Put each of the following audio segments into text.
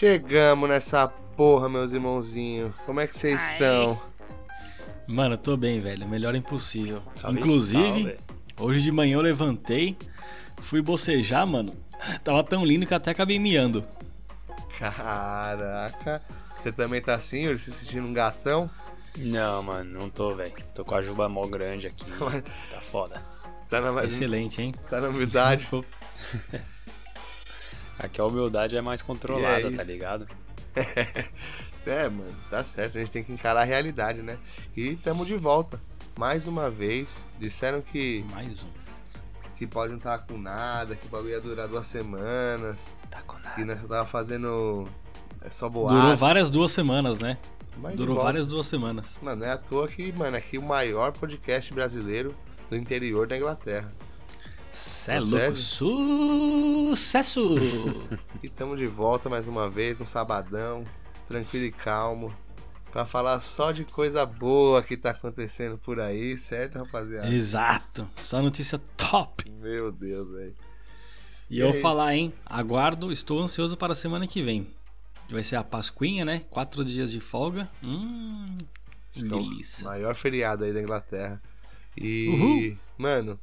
Chegamos nessa porra, meus irmãozinhos. Como é que vocês Ai. estão? Mano, eu tô bem, velho. Melhor impossível. Salve, Inclusive, salve. hoje de manhã eu levantei, fui bocejar, mano. Tava tão lindo que até acabei miando. Caraca. Você também tá assim, Yuri, se sentindo um gatão? Não, mano, não tô, velho. Tô com a juba mó grande aqui. tá foda. Tá na, Excelente, hein? tá na humildade? Aqui a humildade é mais controlada, é tá ligado? É, mano, tá certo. A gente tem que encarar a realidade, né? E tamo de volta. Mais uma vez. Disseram que, Mais um. que pode não estar com nada, que o bagulho ia durar duas semanas. Tá com Que nada. nós tava fazendo. É só Durou boato. várias duas semanas, né? mas Durou várias duas semanas. Mano, não é à toa que, mano, aqui o maior podcast brasileiro do interior da Inglaterra. Cê é louco. Sucesso! E estamos de volta mais uma vez no sabadão, tranquilo e calmo, pra falar só de coisa boa que tá acontecendo por aí, certo, rapaziada? Exato. Só notícia top. Meu Deus, velho. E É eu vou isso. falar, hein? Aguardo, estou ansioso para a semana que vem. Vai ser a Pascuinha, né? Quatro dias de folga. Hum. que Então, delícia. Maior feriado aí da Inglaterra. E, Uhul. mano,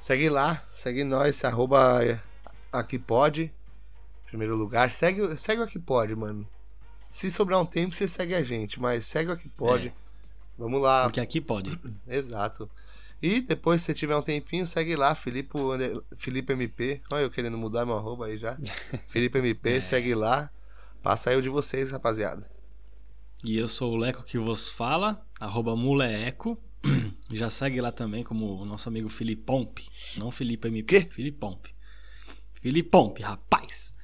segue lá, segue nós, arroba aqui pode. Primeiro lugar, segue, segue o aqui pode, mano. Se sobrar um tempo, você segue a gente, mas segue o aqui pode. É. Vamos lá, Porque aqui pode. Exato. E depois, se você tiver um tempinho, segue lá, Filipe, Under- Felipe MP. Olha eu querendo mudar meu arroba aí já. Felipe MP, segue lá. Passa aí o de vocês, rapaziada. E eu sou o Leco que vos fala, arroba muleeco. Já segue lá também como o nosso amigo Filipompe. Não Felipe MP, Quê? Filipompe. Filipompe, rapaz.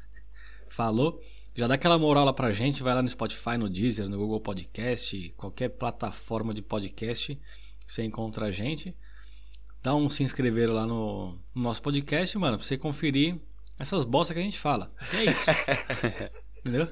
Falou. Já dá aquela moral lá pra gente, vai lá no Spotify, no Deezer, no Google Podcast, qualquer plataforma de podcast, você encontra a gente. Dá um se inscrever lá no, no nosso podcast, mano, pra você conferir essas bostas que a gente fala. Que é isso. Entendeu?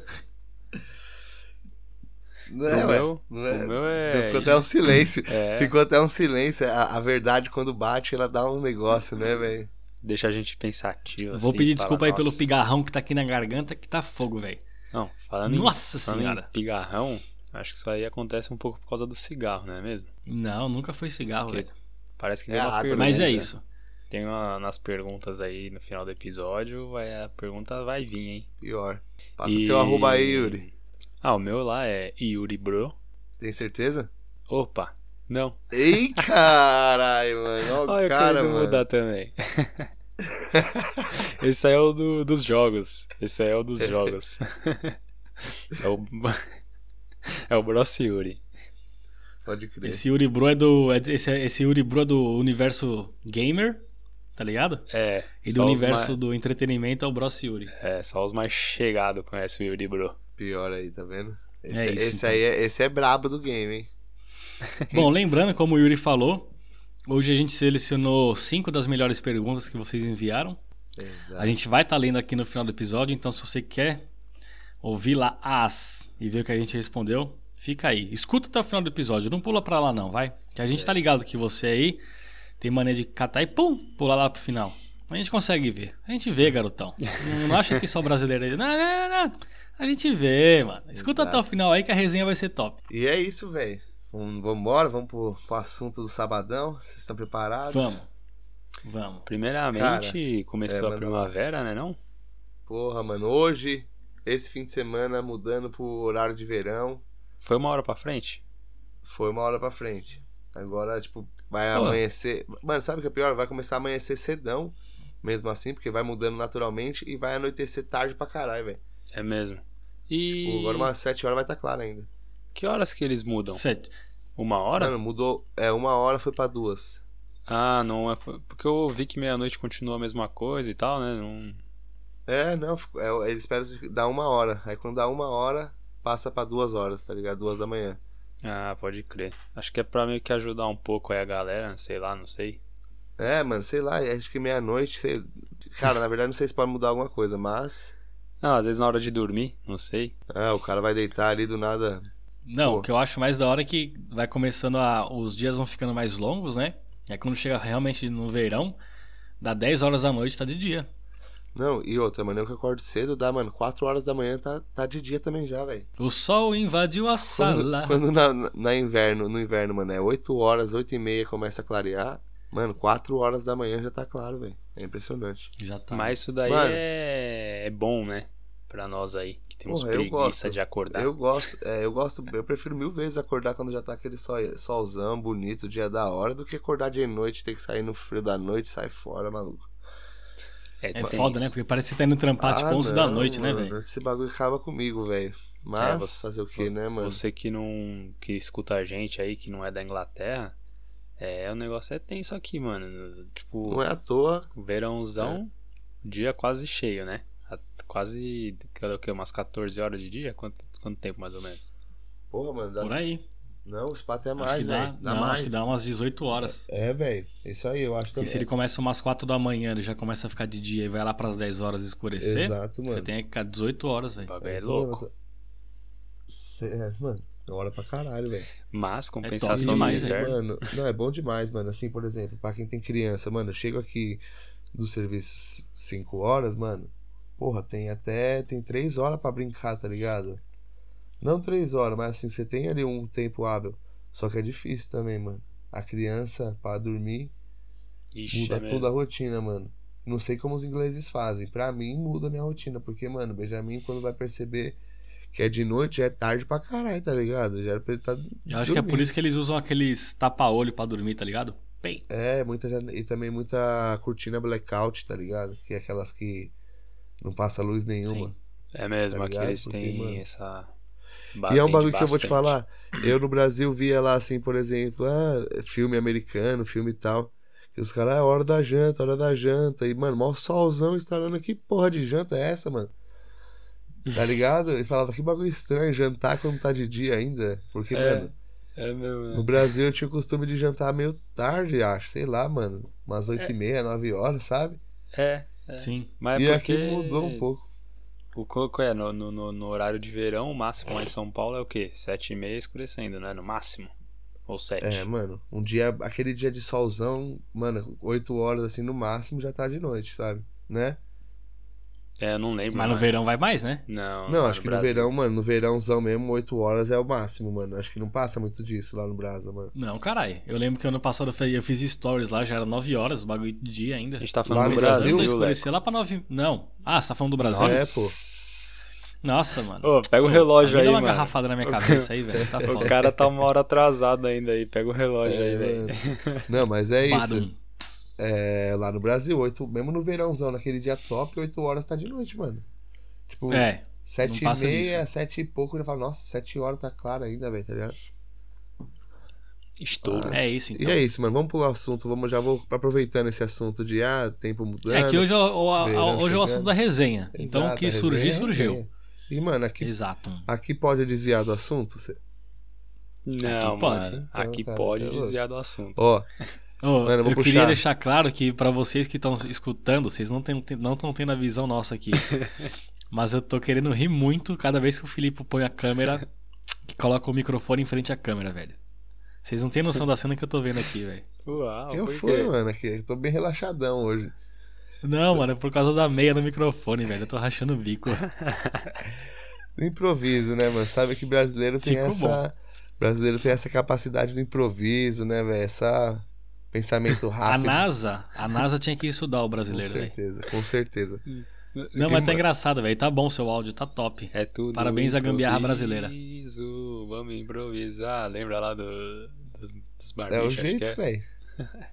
Não é, meu, Não é. o meu é. Ficou até um silêncio. É, Ficou até um silêncio. A, a verdade, quando bate, ela dá um negócio, né, velho? deixa a gente pensativo. Vou assim, pedir fala, desculpa aí pelo pigarrão que tá aqui na garganta, que tá fogo, velho. Não, falando, Nossa em, falando senhora. em pigarrão, acho que isso aí acontece um pouco por causa do cigarro, não é mesmo? Não, nunca foi cigarro, velho. Parece que É tem uma água, pergunta. Mas é isso. Tem uma nas perguntas aí no final do episódio, vai, a pergunta vai vir, hein? Pior. Passa E- seu arroba aí, Yuri. Ah, o meu lá é Yuri Bro. Tem certeza? Opa, não. Ei, caralho, mano. Ó, o Olha, eu cara, mano. mudar também. Esse aí é o do- dos jogos. Esse aí é o dos jogos. é o. É o Bros Yuri. Pode crer. Esse Yuri Bro é do. é- Esse, esse Yuri Bro é do universo gamer, tá ligado? É. E do universo mais- do entretenimento é o Bros Yuri. É, só os mais chegados conhecem o Yuri Bro. Pior aí, tá vendo? Esse, É isso, esse então. aí é, esse é brabo do game, hein? Bom, lembrando, como o Yuri falou, hoje a gente selecionou cinco das melhores perguntas que vocês enviaram. A gente vai estar lendo aqui no final do episódio, então se você quer ouvir lá as e ver o que a gente respondeu, fica aí. Escuta até o final do episódio, não pula pra lá não, vai? Que a gente tá ligado que você aí tem maneira de catar e pum, pular lá pro final. A gente consegue ver. A gente vê, garotão. Não, não acha que só brasileiro aí. Não, não, não. A gente vê, mano. Escuta até o final aí que a resenha vai ser top. E é isso, velho. Vamos vamos embora, vamos pro, pro assunto do sabadão. Vocês estão preparados? Vamos. Vamos. Primeiramente, começou é, a primavera, né não? Porra, mano. Hoje, esse fim de semana, mudando pro horário de verão, Foi uma hora pra frente? foi uma hora pra frente. Agora, tipo, vai Pô. amanhecer. Mano, sabe o que é pior? Vai começar a amanhecer cedão, mesmo assim, porque vai mudando naturalmente e vai anoitecer tarde pra caralho, velho. É mesmo. E. Tipo, Agora umas 7 horas vai estar claro ainda. Que horas que eles mudam? Sete. Uma hora? Mano, mudou. É, uma hora foi pra duas. Ah, não é. Porque eu vi que meia-noite continua a mesma coisa e tal, né? Não. É, não, é, eles esperam dar uma hora. Aí quando dá uma hora, passa pra duas horas, tá ligado? Duas da manhã. Ah, pode crer. Acho que é pra meio que ajudar um pouco aí a galera, sei lá, não sei. É, mano, sei lá, acho que meia-noite. Sei... Cara, na verdade não sei se pode mudar alguma coisa, mas. Não, às vezes na hora de dormir, não sei. Ah, o cara vai deitar ali do nada. Não, Pô. o que eu acho mais da hora é que vai começando a. Os dias vão ficando mais longos, né? E aí quando chega realmente no verão, dá 10 horas da noite, tá de dia. Não, e outra, mano, eu que acordo cedo, dá, mano, 4 horas da manhã tá, tá de dia também já, velho. O sol invadiu a sala. Quando, quando na, na, na inverno, no inverno, mano, é 8 horas, 8 e meia começa a clarear. Mano, 4 horas da manhã já tá claro, velho. É impressionante. Já tá. Mas isso daí Mano. é... é bom, né? Pra nós aí, que temos Porra, eu preguiça gosto. de acordar. Eu gosto, é, eu gosto, eu prefiro mil vezes acordar quando já tá aquele sol, solzão bonito, dia da hora, do que acordar de noite, ter que sair no frio da noite, sai fora, maluco. É tem foda, isso. né? Porque parece que você tá indo trampar tipo 11 da não, noite, né, mano, velho? Esse bagulho acaba comigo, velho. Mas, É, você- fazer o que, né, mano? Você que não. que escuta a gente aí, que não é da Inglaterra, é, o negócio é tenso aqui, mano. Tipo, Não é à toa. verãozão, dia quase cheio, né? Quase. Cadê o quê? Umas 14 horas de dia? Quanto, quanto tempo mais ou menos? Porra, mano. Dá... Por aí. Não, o spa é mais, que dá, não, mais. acho que dá umas 18 horas. É, velho. Isso aí, eu acho Porque também. se ele começa umas 4 da manhã, ele já começa a ficar de dia e vai lá pras 10 horas escurecer. Exato, mano. Você tem que ficar 18 horas, O velho. bagulho é isso louco. Cê- é, mano, é hora pra caralho, velho. Mas, top compensação no velho. inverno. Mano, não, é bom demais, mano. Assim, por exemplo, pra quem tem criança, mano, eu chego aqui do serviço 5 horas, mano. Porra, tem até. Tem 3 horas pra brincar, tá ligado? Não 3 horas, mas assim, você tem ali um tempo hábil. Só que é difícil também, mano. A criança, pra dormir, Ixi, muda é toda a rotina, mano. Não sei como os ingleses fazem. Pra mim, muda a minha rotina. Porque, mano, o Benjamin, quando vai perceber que é de noite, é tarde pra caralho, tá ligado? Já era pra ele tá Eu acho que é por dormindo. isso que eles usam aqueles tapa-olho pra dormir, tá ligado? Pei. É, muita e também muita cortina blackout, tá ligado? Que é aquelas que não passa luz nenhuma. Sim. É mesmo, Tá aqui eles Porque, têm mano, essa. E é um bagulho que eu vou te falar. Eu no Brasil via lá assim, por exemplo, ah, filme americano, filme e tal. Que os caras, ah, hora da janta, hora da janta. E, mano, mó solzão instalando que porra de janta é essa, mano? Tá ligado? E falava, que bagulho estranho, jantar quando tá de dia ainda. Porque, É. mano, É mesmo, né? no Brasil eu tinha o costume de jantar meio tarde, acho. Sei lá, mano. Umas É. oito e meia, nove horas, sabe? É, Sim. mas e é porque. aqui mudou um pouco. O coco é, no, no, no- no horário de verão, o máximo lá em São Paulo é o quê? Sete e meia escurecendo, né? No máximo. Ou sete. É, mano, um dia, aquele dia de solzão, mano, 8 horas assim no máximo já tá de noite, sabe? Né? É, eu não lembro. Mas no mais. verão vai mais, né? Não, Não, lá acho que no Brasil. verão, mano, no verãozão mesmo, 8 horas é o máximo, mano. Acho que não passa muito disso lá no Brasa, mano. Não, caralho. Eu lembro que ano passado eu fiz stories lá, já era 9 horas, o bagulho de dia ainda. A gente tá Lá falando no do Brasil, Brasil, escurecer lá pra 9. Não. Ah, você tá falando do Brasil? Leco? É, pô. Nossa, mano. Ô, pega o relógio aí, dá uma mano. garrafada na minha cabeça aí, velho. Tá O cara tá uma hora atrasado ainda aí. Pega o relógio aí, É, velho. mano. Não, mas é isso. É, lá no Brasil, 8, mesmo no verãozão, naquele dia top, 8 horas tá de noite, mano. Tipo, É, 7 não e meia, disso. 7 e pouco, eu falo, nossa, 7 horas tá claro ainda, velho, tá ligado? Estou. É isso então. E é isso, mano. Vamos pular o assunto. Vamos, já vou aproveitando esse assunto de ah, tempo mudando. É que hoje, é o- verão hoje é o assunto da resenha. Então, o Exato, que a surgir, resenha é surgiu. resenha. E, mano, aqui, Exato. aqui pode desviar do assunto? Cê- Não, Aqui pode. mano. Então, Aqui cara, pode é louco. desviar do assunto. Ó, Ô, Mano, eu queria deixar claro que pra vocês que estão escutando, vocês não estão tendo a visão nossa aqui. Mas eu tô querendo rir muito cada vez que o Filipe põe a câmera, que coloca o microfone em frente à câmera, velho. Vocês não têm noção da cena que eu tô vendo aqui, velho. Uau, eu fui, quê? mano, aqui. Eu tô bem relaxadão hoje. Não, mano, é por causa da meia no microfone, velho. Eu tô rachando o bico. No improviso, né, mano? Sabe que brasileiro tem Ficou essa. Brasileiro tem essa capacidade do improviso, né, velho? Essa. Pensamento A rápido. NASA, a NASA tinha que estudar o Com brasileiro, velho. certeza, com certeza. Não, mas tá engraçado, velho. Tá bom seu áudio, tá top. É tudo Parabéns à gambiarra brasileira. Vamos improvisar. Lembra lá do, dos, dos É barbichos, o acho que jeito, é? velho.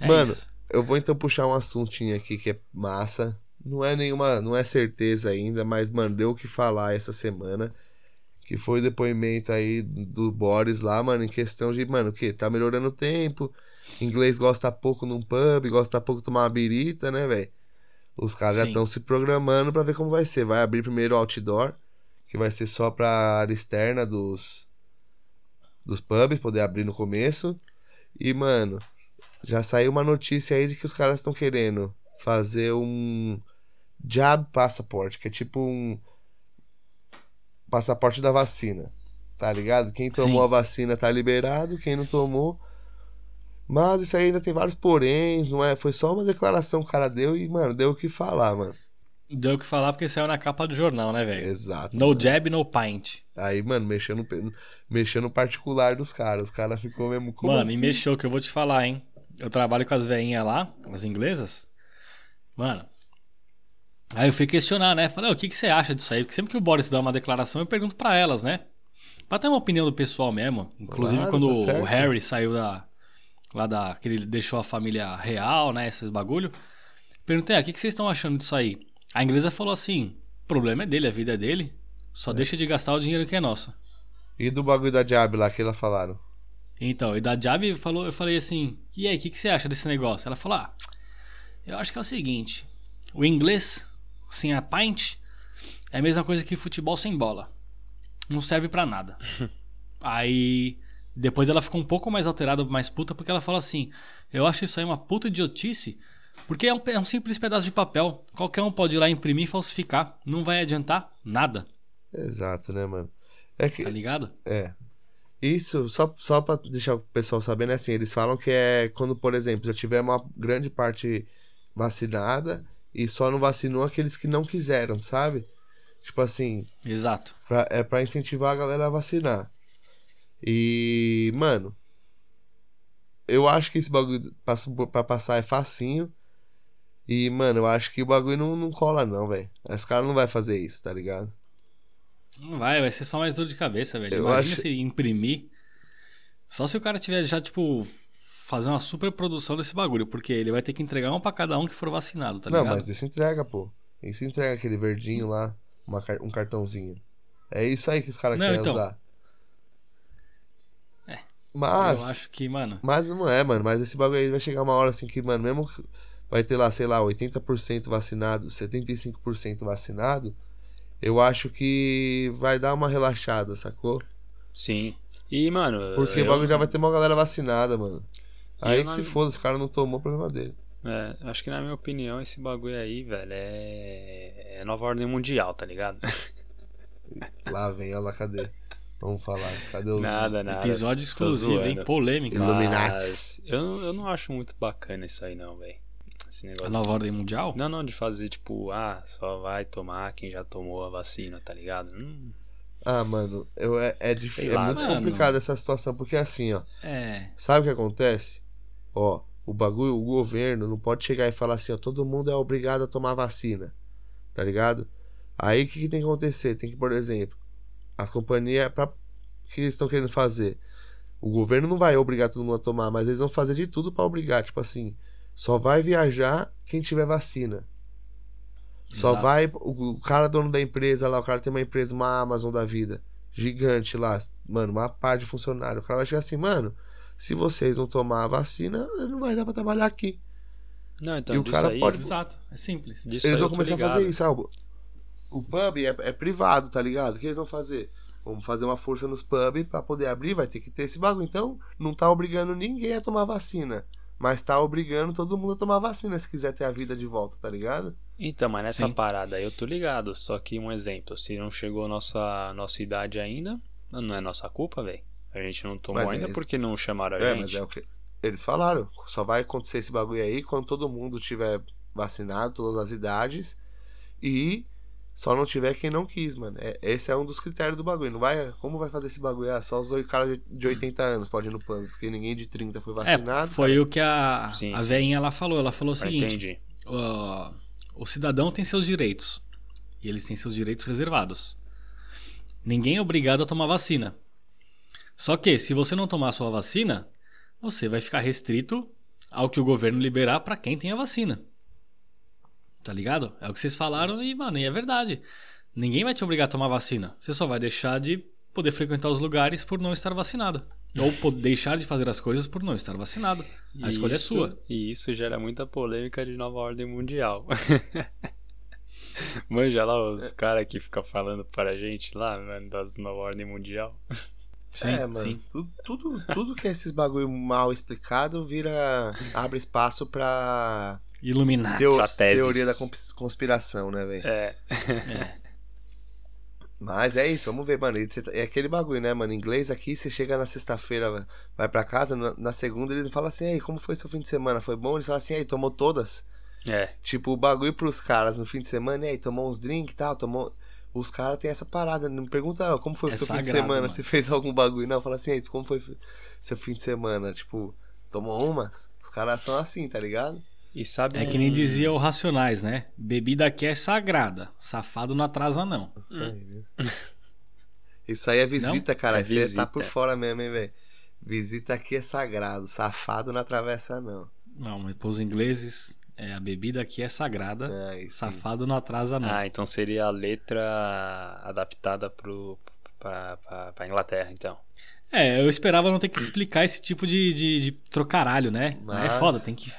É Mano, isso. Eu vou então puxar um assuntinho aqui que é massa. Não é nenhuma, não é certeza ainda, mas mano, deu o que falar essa semana. Que foi o depoimento aí do Boris lá, mano, em questão de, mano, o que? Tá melhorando o tempo. Inglês gosta pouco num pub, gosta pouco de tomar uma birita, né, velho? Os caras já estão se programando pra ver como vai ser. Vai abrir primeiro o outdoor, que vai ser só pra área externa dos dos pubs, poder abrir no começo. E, mano, já saiu uma notícia aí de que os caras estão querendo fazer um jab passport, que é tipo um passaporte da vacina. Tá ligado? Quem tomou Sim. a vacina tá liberado, quem não tomou. Mas isso aí ainda tem vários poréns, não é? Foi só uma declaração que o cara deu e, mano, deu o que falar, mano. Deu o que falar porque saiu na capa do jornal, né, velho? Exato. No mano. jab, no pint. Aí, mano, mexendo, no- particular dos caras. Os caras ficou mesmo como Mano, assim? e mexeu que eu vou te falar, hein? Eu trabalho com as veinhas lá, as inglesas. Mano. Aí eu fui questionar, né? Falei, "Ô, o que, que você acha disso aí? Porque sempre que o Boris dá uma declaração, eu pergunto pra elas, né? Pra ter uma opinião do pessoal mesmo. Inclusive Claro, quando tá o. Harry saiu da. Lá da. que ele deixou a família real, né? Esses bagulho. Perguntei, ah, o que, que vocês estão achando disso aí? A inglesa falou assim: o problema é dele, a vida é dele. Só deixa de gastar o dinheiro que é nosso. E do bagulho da Diab lá que elas falaram? Então, e da Jab falou, eu falei assim, e aí, o que, que você acha desse negócio? Ela falou, ah, eu acho que é o seguinte, o inglês sem a pint é a mesma coisa que futebol sem bola. Não serve pra nada. aí, depois ela ficou um pouco mais alterada, mais puta, porque ela falou assim, eu acho isso aí uma puta idiotice, porque é um, é um simples pedaço de papel. Qualquer um pode ir lá imprimir e falsificar. Não vai adiantar nada, Exato, né, mano? É que. tá ligado? É. Isso, só, só pra deixar o pessoal sabendo, é assim, eles falam que é quando, por exemplo, já tiver uma grande parte vacinada e só não vacinou aqueles que não quiseram, sabe? Tipo assim, Exato. pra- é pra incentivar a galera a vacinar. E, mano, eu acho que esse bagulho passa- pra passar é facinho. E, mano, eu acho que o bagulho não, não cola, não, velho. Os caras não vai fazer isso, tá ligado? Não vai, vai ser só mais dor de cabeça, velho. Eu Imagina acho- se imprimir. Só se o cara tiver já, tipo, fazer uma super produção desse bagulho, porque ele vai ter que entregar um pra cada um que for vacinado, tá não, ligado? mas isso entrega, pô. Isso entrega aquele verdinho lá, uma um cartãozinho. É isso aí que os caras Não, querem então. usar. É. Mas, Eu acho que, mano. mas não é, mano. Mas esse bagulho aí vai chegar uma hora assim que, mano, mesmo que vai ter lá, sei lá, 80% vacinado, 75% vacinado, eu acho que vai dar uma relaxada, sacou? Sim. E, mano. Porque eu, o bagulho já vai ter uma galera vacinada, mano. Aí que não- se foda, os caras não tomou, o problema dele. É, acho que na minha opinião, esse bagulho aí, velho, é. É nova ordem mundial, tá ligado? Lá vem, olha lá, cadê? Vamos falar, cadê os... Nada, nada. Episódio exclusivo, hein? Polêmica. Illuminati. Eu, não- eu não acho muito bacana isso aí, não, velho. Esse A negócio. nova ordem mundial? Não, não, de fazer tipo, ah, só vai tomar quem já tomou a vacina, tá ligado? Hum, Ah, mano, eu, é, é, dif- é lá, muito mano. complicado essa situação, porque assim, ó, É. sabe o que acontece? Ó, o bagulho, o governo não pode chegar e falar assim, ó, todo mundo é obrigado a tomar vacina, tá ligado? Aí o que, que tem que acontecer? Tem que, por exemplo, as companhias, pra, o que eles estão querendo fazer? O governo não vai obrigar todo mundo a tomar, mas eles vão fazer de tudo pra obrigar, tipo assim, só vai viajar quem tiver vacina. Só Exato. vai. O, o cara dono da empresa lá, o cara tem uma empresa, uma Amazon da vida. Gigante lá. Mano, uma parte de funcionário. O cara vai chegar assim, mano. Se vocês não tomar a vacina, não vai dar pra trabalhar aqui. Não, então, E o disso cara aí, pode- Exato. É simples. disso eles vão começar a fazer isso. Ah, o, pub é, é privado, tá ligado? O que eles vão fazer? Vamos fazer uma força nos pubs pra poder abrir, vai ter que ter esse bagulho. Então, não tá obrigando ninguém a tomar vacina. Mas tá obrigando todo mundo a tomar vacina se quiser ter a vida de volta, tá ligado? Então, mas nessa Sim. parada aí eu tô ligado. Só que um exemplo, se não chegou a nossa, nossa idade ainda, não é nossa culpa, velho. A gente não tomou Mas é ainda isso. porque não chamaram a É, gente. mas é o que eles falaram. Só vai acontecer esse bagulho aí quando todo mundo tiver vacinado, todas as idades. E só não tiver quem não quis, mano. É, esse é um dos critérios do bagulho. Não vai, como vai fazer esse bagulho? Ah, só os oito caras de 80 anos podem ir no pub, porque ninguém de 30 foi É, vacinado. foi o que a, Sim, a sim. veinha ela falou. Ela falou o Ah, seguinte: ó, o cidadão tem seus direitos. E eles têm seus direitos reservados. Ninguém é obrigado a tomar vacina. Só que, se você não tomar a sua vacina, você vai ficar restrito ao que o governo liberar pra quem tem a vacina. Tá ligado? É o que vocês falaram e, mano, e é verdade. Ninguém vai te obrigar a tomar vacina. Você só vai deixar de poder frequentar os lugares por não estar vacinado. Ou deixar de fazer as coisas por não estar vacinado. A escolha é Isso- sua. E isso gera muita polêmica de nova ordem mundial. Manja lá É. os caras que ficam falando para a gente lá, mano, das nova ordem mundial. Sim, é, mano. sim. Tudo, tudo, tudo que é esses bagulho mal explicado vira. abre espaço pra. Illuminati. Teo, teoria da cons- conspiração, né, velho? É. É. Mas é isso, vamos ver, mano. E tá- É aquele bagulho, né, mano? Em inglês aqui, você chega na sexta-feira, vai pra casa, na, segunda eles falam assim, aí, como foi seu fim de semana? Foi bom? Eles falam assim, aí, tomou todas? É. Tipo, o bagulho pros caras no fim de semana, e aí, tomou uns drinks e tal, tomou. Os caras têm essa parada, não pergunta "Ah, como foi o É seu fim de sagrado, semana, mano. se fez algum bagulho, não. Fala assim, aí, como foi seu fim de semana? Tipo, tomou umas? Os caras são assim, tá ligado? E sabe. É que nem dizia o Racionais, né? Bebida aqui é sagrada. Safado não atrasa, não. Aí, viu? Isso aí é visita, cara. É Você visita. tá por fora mesmo, hein, velho? Visita aqui é sagrado. Safado não atravessa, não. Não, mas pros ingleses, é, a bebida aqui é sagrada. Sim. Safado não atrasa, não. Ah, então seria a letra adaptada pro, pra, pra, pra Inglaterra, então. É, eu esperava não ter que explicar esse tipo de, de, de trocaralho, né? Mas- É foda, tem que.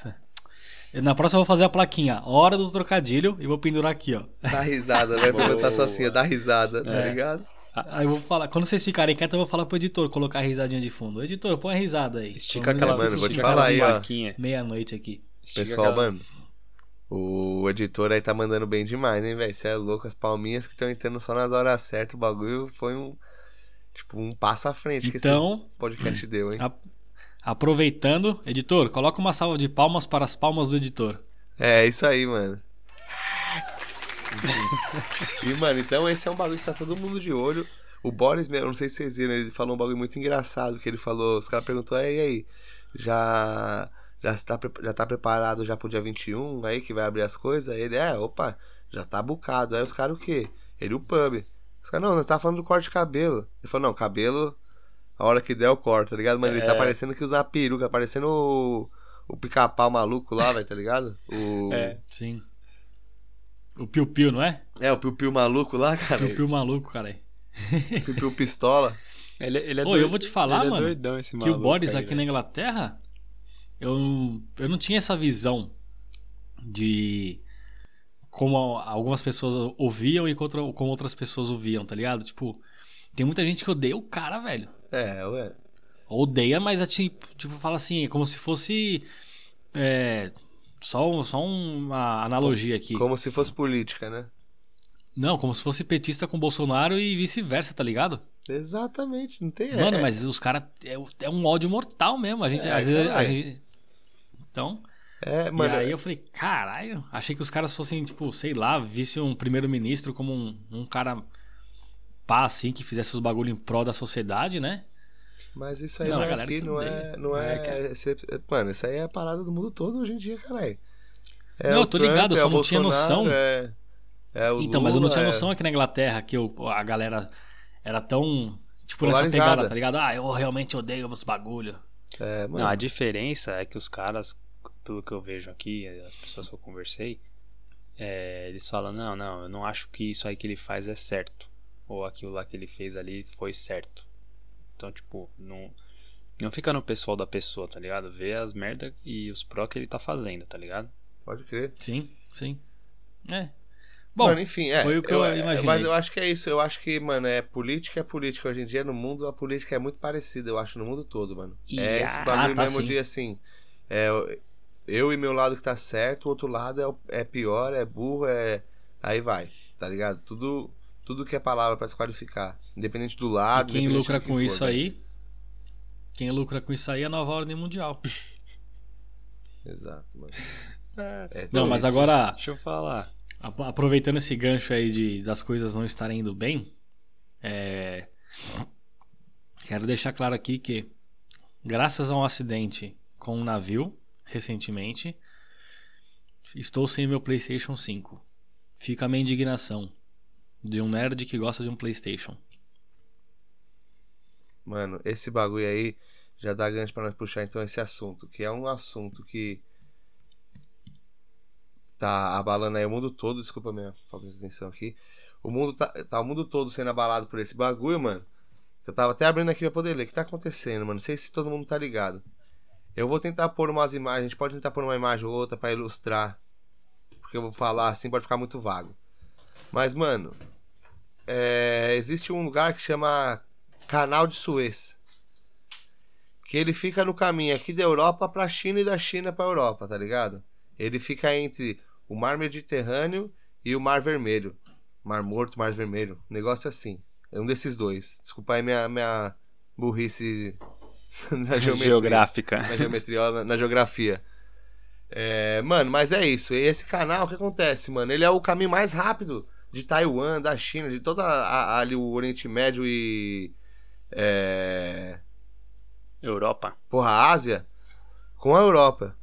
Na próxima eu vou fazer a plaquinha, hora do trocadilho, e vou pendurar aqui, ó. Dá risada, vai botar só assim, dá risada, tá É. ligado? Aí eu vou falar, quando vocês ficarem quietos, eu vou falar pro editor colocar a risadinha de fundo. Editor, põe a risada aí. Estica aquela, eu Mano, vou te falar aí, ó. Meia-noite aqui. Pessoal, aquela- mano, o editor aí tá mandando bem demais, hein, velho? Você é louco, as palminhas que estão entrando só nas horas certas. O bagulho foi um. Tipo, um passo à frente que esse Então, podcast deu, hein? a- aproveitando, editor, coloca uma salva de palmas para as palmas do editor. É, isso aí, mano. e, mano, então esse é um bagulho que tá todo mundo de olho. O Boris mesmo, não sei se vocês viram, ele falou um bagulho muito engraçado, que ele falou, os caras perguntou, e aí, já já tá, pre- já tá preparado já pro dia 21 aí que vai abrir as coisas? Aí ele, é, opa, já tá bucado. Aí os caras o quê? Ele, o pub. Os caras, não, nós tá falando do corte de cabelo. Ele falou, não, cabelo, a hora que der eu corto, tá ligado? Mano, ele tá É. parecendo que usa uma peruca, parecendo o, o pica-pau maluco lá, velho, tá ligado? O... É. Sim. O Piu Piu, não é? É, o piu-piu maluco lá, cara. Piu Piu maluco, cara. Piu-piu pistola. Ele, ele é Ô, eu vou te falar, ele mano, É doidão esse Que maluco o Boris aqui na velho. Inglaterra, eu, eu não tinha essa visão de como algumas pessoas ouviam e contra- como outras pessoas ouviam, tá ligado? Tipo, tem muita gente que odeia o cara, velho. É, ué. Odeia, mas é tipo, tipo fala assim, é como se fosse. É, só, só uma analogia aqui. Como se fosse política, né? Não, como se fosse petista com Bolsonaro e vice-versa, tá ligado? Exatamente, não tem Mano, é, mas os caras. É, é um ódio mortal mesmo. A gente. É, às vezes, a gente. Então. É, mano. e aí eu falei, caralho, achei que os caras fossem, tipo, sei lá, visse um primeiro-ministro como um, um cara pá, assim, que fizesse os bagulho em prol da sociedade, né? Mas isso aí Não, não, que não é. Não É, é, cara. esse- mano, isso aí é a parada do mundo todo hoje em dia, caralho. É Não, eu tô Trump, ligado, eu é só o não tinha noção. É, é o então, mas eu não Lula, tinha é- noção aqui na Inglaterra que eu- a galera era tão, tipo, nessa pegada, tá ligado? Ah, eu realmente odeio os bagulho. É, mano. Não, a diferença é que os caras, pelo que eu vejo aqui, as pessoas que eu conversei, é, eles falam, não, não, eu não acho que isso aí que ele faz é certo. Ou aquilo lá que ele fez ali foi certo. Então, tipo, não, não fica no pessoal da pessoa, tá ligado? Vê as merda e os pró que ele tá fazendo, tá ligado? Pode crer. Sim, sim. É. Bom, mano, enfim, é. foi o que eu é, imaginei. Mas eu acho que é isso. Eu acho que, mano, é política é política. Hoje em dia, no mundo, a política é muito parecida, eu acho, no mundo todo, mano. E é esse bagulho Ah, tá, mesmo sim. de assim. É, eu e meu lado que tá certo, o outro lado é, é pior, é burro, é. Aí vai, tá ligado? Tudo, tudo que é palavra pra se qualificar. Independente do e lado. quem independente lucra que com for, isso velho. aí, quem lucra com isso aí é a nova ordem mundial. Exato, mano. É Não, tudo mas isso. agora, Deixa eu falar. Ap- Aproveitando esse gancho aí de, das coisas não estarem indo bem, é, quero deixar claro aqui que, graças a um acidente com um navio, recentemente, estou sem meu PlayStation 5. Fica a minha indignação de um nerd que gosta de um PlayStation. Mano, esse bagulho aí já dá gancho pra nós puxar então esse assunto, que é um assunto que tá abalando aí o mundo todo, desculpa minha falta de atenção aqui. O mundo tá, tá o mundo todo sendo abalado por esse bagulho, mano. Eu tava até abrindo aqui pra poder ler. O que tá acontecendo, mano? Não sei se todo mundo tá ligado. Eu vou tentar pôr umas imagens, a gente pode tentar pôr uma imagem ou outra pra ilustrar. Porque eu vou falar assim, pode ficar muito vago. Mas, mano, é, existe um lugar que chama Canal de Suez. Que ele fica no caminho aqui da Europa pra China e da China pra Europa, tá ligado? Ele fica entre o Mar Mediterrâneo e o Mar Vermelho. Mar Morto, Mar Vermelho. Negócio assim. É um desses dois. Desculpa aí minha, minha burrice na geometria. Geográfica. Na geometria, na, na geografia. É, mano, mas é isso. Esse canal, o que acontece, mano? Ele é o caminho mais rápido de Taiwan, da China, de toda a, a, ali o Oriente Médio e. É, Europa. porra, Ásia com a Europa.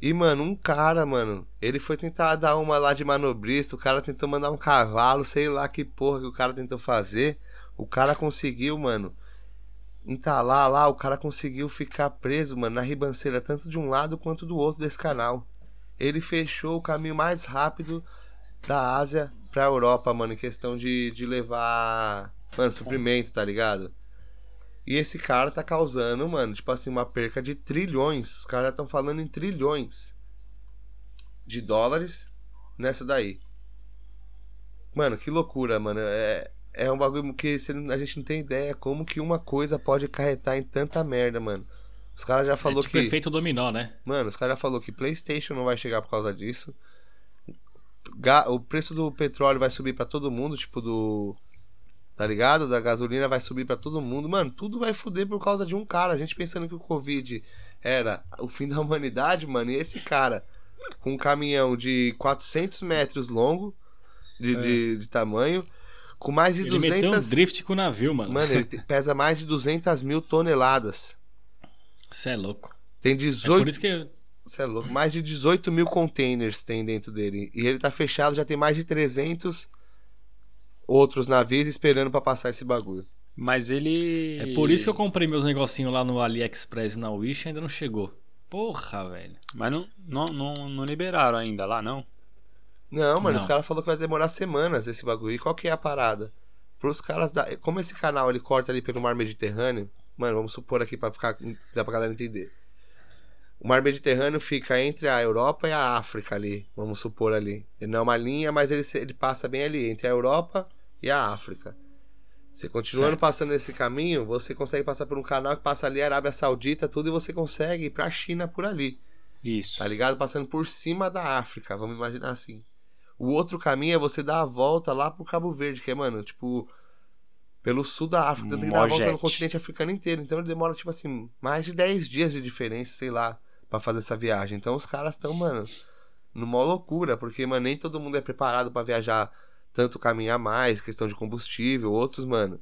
E, mano, um cara, mano, ele foi tentar dar uma lá de manobrista, o cara tentou mandar um cavalo, sei lá que porra que o cara tentou fazer. O cara conseguiu, mano, entalar lá, o cara conseguiu ficar preso, mano, na ribanceira, tanto de um lado quanto do outro desse canal. Ele fechou o caminho mais rápido da Ásia pra Europa, mano, em questão de, de levar, mano, suprimento, tá ligado? E esse cara tá causando, mano, tipo assim, uma perca de trilhões. Os caras estão falando em trilhões de dólares nessa daí. Mano, que loucura, mano. É, é um bagulho que não- a gente não tem ideia como que uma coisa pode acarretar em tanta merda, mano. Os caras já falou é tipo que. efeito dominó, né? Mano, os caras já falou que PlayStation não vai chegar por causa disso. Ga- O preço do petróleo vai subir pra todo mundo, tipo do. Tá ligado? Da gasolina vai subir pra todo mundo. Mano, tudo vai fuder por causa de um cara. A gente pensando que o Covid era o fim da humanidade, mano. E esse cara, com um caminhão de 400 metros longo, de, de, de tamanho, com mais de Ele 200. meteu um drift com o navio, mano. Mano, ele te- pesa mais de 200 mil toneladas. Você é louco. Tem É 18. por isso que Você é louco. Mais de 18 mil containers tem dentro dele. E ele tá fechado, já tem mais de 300 outros navios esperando pra passar esse bagulho. Mas ele. É por isso que eu comprei meus negocinhos lá no AliExpress e na Wish e ainda não chegou. Porra, velho. Mas não, não, não, não liberaram ainda lá, não? Não, mano, Não. os caras falaram que vai demorar semanas esse bagulho. E qual que é a parada? Pros caras da... Como esse canal ele corta ali pelo mar Mediterrâneo, mano, vamos supor aqui pra ficar. dá pra galera entender. O mar Mediterrâneo fica entre a Europa e a África ali, vamos supor ali. Ele não é uma linha, mas ele, ele passa bem ali, entre a Europa e a África. Você continuando Certo. passando esse caminho, você consegue passar por um canal que passa ali a Arábia Saudita, tudo, e você consegue ir pra China por ali. Isso. Tá ligado? Passando por cima da África, vamos imaginar assim. O outro caminho é você dar a volta lá pro Cabo Verde, que é, mano, tipo, pelo sul da África. Então tem que dar a volta pelo continente africano inteiro. Então ele demora, tipo assim, mais de 10 dias de diferença, sei lá, pra fazer essa viagem. Então os caras estão, mano, numa loucura, porque, mano, nem todo mundo é preparado pra viajar tanto caminhar mais, questão de combustível, outros, mano.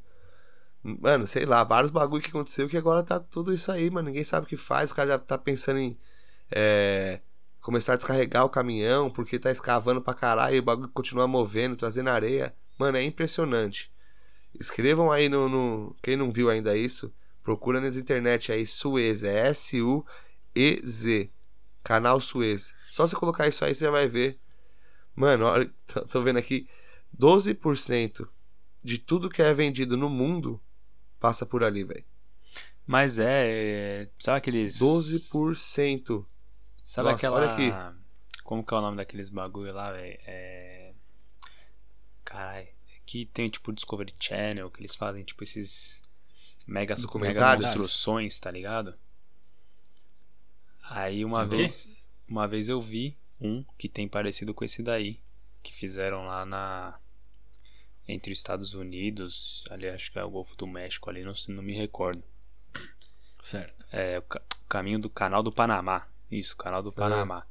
Mano, sei lá, vários bagulho que aconteceu que agora tá tudo isso aí, mano. Ninguém sabe o que faz, o cara já tá pensando em é, começar a descarregar o caminhão, porque tá escavando pra caralho e o bagulho continua movendo, trazendo areia. Mano, é impressionante. Escrevam aí no, no- Quem não viu ainda isso, procura nas internet aí Suez, é S-U-E-Z. Canal Suez. Só você colocar isso aí, você já vai ver. Mano, olha, tô, vendo aqui. 12% de tudo que é vendido no mundo passa por ali, velho. Mas é, é. Sabe aqueles. 12%. Sabe Nossa, aquela. olha aqui. Como que é o nome daqueles bagulho lá, velho? É. Caralho. Que tem tipo Discovery Channel, que eles fazem tipo esses. Mega, mega construções, tá ligado? Aí uma O vez. Uma vez eu vi um que tem parecido com esse daí. Que fizeram lá na. Entre os Estados Unidos, ali acho que é o Golfo do México ali, não, não me recordo. Certo. É, o ca- caminho do canal do Panamá. Isso, canal do Panamá.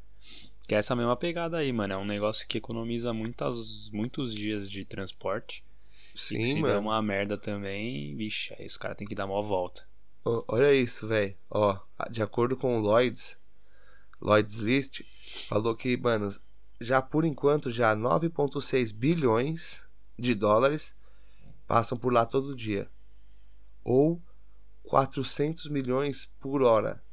Que é essa mesma pegada aí, mano. É um negócio que economiza muitas, muitos dias de transporte. e Sim, se der mano. uma merda também, vixe, aí os caras têm que dar uma volta. Olha isso, velho. Ó, de acordo com o Lloyds, Lloyds List, falou que, mano, já por enquanto já 9.6 bilhões de dólares passam por lá todo dia. Ou 400 milhões por hora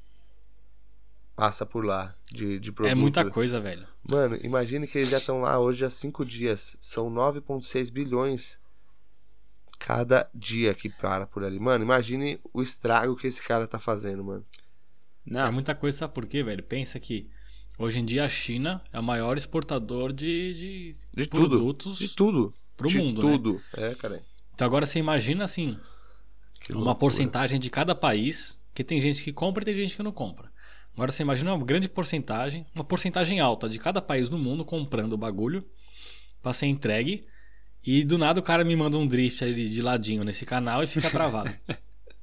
passa por lá de, de produto. É muita coisa, velho. Mano, imagine que eles já estão lá hoje há 5 dias. São 9,6 bilhões cada dia que para por ali. Mano, imagine o estrago que esse cara tá fazendo, mano. Não, É muita coisa, sabe por quê, velho? Pensa que hoje em dia a China é o maior exportador de, de, De tudo. produtos De tudo. pro de mundo, né? tudo. É, cara. Então agora você imagina assim, Que uma loucura. porcentagem de cada país, que tem gente que compra e tem gente que não compra. Agora você imagina uma grande porcentagem, uma porcentagem alta de cada país do mundo comprando o bagulho pra ser entregue E do nada o cara me manda um drift ali de ladinho nesse canal e fica travado.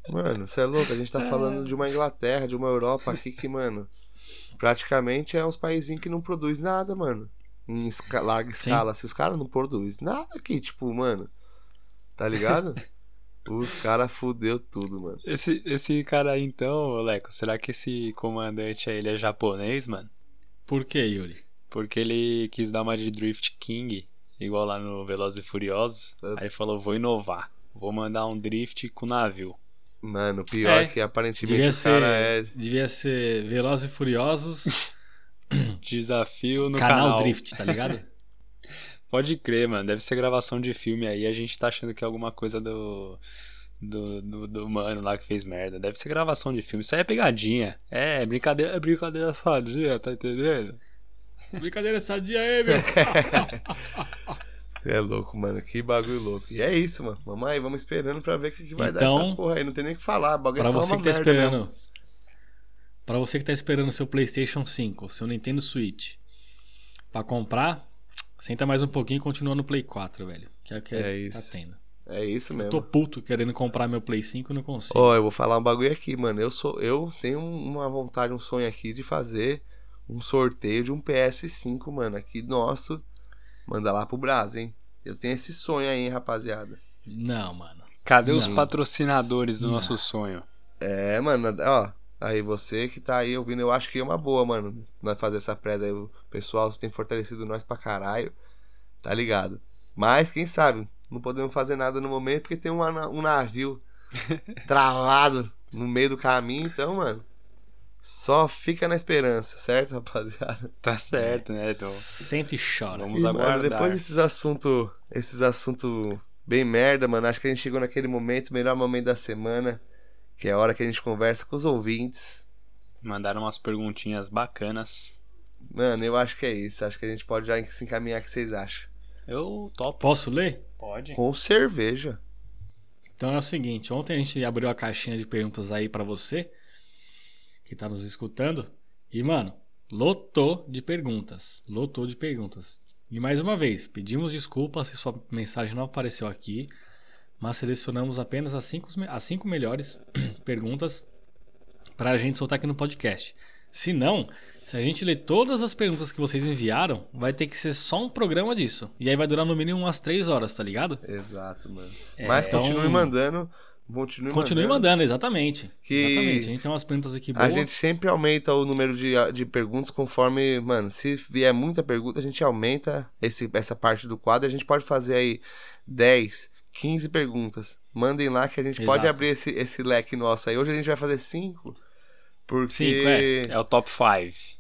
Mano, você é louco, a gente tá falando de uma Inglaterra, de uma Europa aqui que, mano, praticamente é uns países que não produz nada, mano. Em esca larga escala. Se os caras não produzem nada aqui, tipo, mano. Tá ligado? os caras fudeu tudo, mano. Esse, esse cara aí então, Leco, será que esse comandante aí ele é japonês, mano? Por que, Yuri? Porque ele quis dar uma de Drift King, igual lá no Velozes e Furiosos. É. Aí ele falou: vou inovar. Vou mandar um drift com navio. Mano, pior é, que aparentemente devia o cara é. Devia ser Velozes e Furiosos. Desafio no canal. Canal Drift, tá ligado? Pode crer, mano. Deve ser gravação de filme aí. A gente tá achando que é alguma coisa do. Do, do, do, mano lá que fez merda. Deve ser gravação de filme. Isso aí é pegadinha. É, brincadeira, é brincadeira sadia, tá entendendo? Brincadeira sadia aí, meu. Você é louco, mano. Que bagulho louco. E é isso, mano. Mamãe, vamos esperando pra ver o que, que vai então, dar essa porra aí. Não tem nem o que falar. Bagulho pra é você que tá esperando. Mesmo. Pra você que tá esperando seu PlayStation 5, seu Nintendo Switch, pra comprar, senta mais um pouquinho e continua no Play 4, velho. Que é o que é, isso. tá tendo. É isso mesmo. Eu tô puto querendo comprar meu Play 5 e não consigo. Ó, oh, eu vou falar um bagulho aqui, mano. Eu sou, eu tenho uma vontade, um sonho aqui de fazer um sorteio de um PS5, mano, aqui nosso. Manda lá pro Brasil, hein? Eu tenho esse sonho aí, hein, rapaziada. Não, mano. Cadê não. os patrocinadores do não. nosso sonho? É, mano, ó. Aí você que tá aí ouvindo, eu acho que é uma boa, mano. Nós fazer essa presa aí. Pessoal tem fortalecido nós pra caralho. Tá ligado? Mas, quem sabe, não podemos fazer nada no momento porque tem um, um navio travado no meio do caminho. Então, mano, só fica na esperança, certo, rapaziada? Tá certo, né? Então, Sente e chora. Vamos e, aguardar. Mano, depois desses assuntos, esses assuntos bem merda, mano, acho que a gente chegou naquele momento, melhor momento da semana que é a hora que a gente conversa com os ouvintes. Mandaram umas perguntinhas bacanas. Mano, eu acho que é isso. Acho que a gente pode já se encaminhar. O que vocês acham? Eu topo. Posso ler? Pode. Com cerveja. Então é o seguinte: ontem a gente abriu a caixinha de perguntas aí para você que tá nos escutando. E, mano, lotou de perguntas. Lotou de perguntas. E mais uma vez, pedimos desculpas se sua mensagem não apareceu aqui mas selecionamos apenas as cinco, as cinco melhores perguntas para a gente soltar aqui no podcast. Se não, se a gente ler todas as perguntas que vocês enviaram, vai ter que ser só um programa disso. E aí vai durar no mínimo umas três horas, tá ligado? Exato, mano. É, Mas então... continue mandando. Continue, continue mandando, mandando, exatamente. Que exatamente. A gente tem umas perguntas aqui boas. A gente sempre aumenta o número de, de perguntas conforme, mano, se vier muita pergunta, a gente aumenta esse, essa parte do quadro. A gente pode fazer aí 10, 15 perguntas. Mandem lá que a gente Exato. pode abrir esse, esse leque nosso aí. Hoje a gente vai fazer 5. Porque. Cinco, é. é o top 5.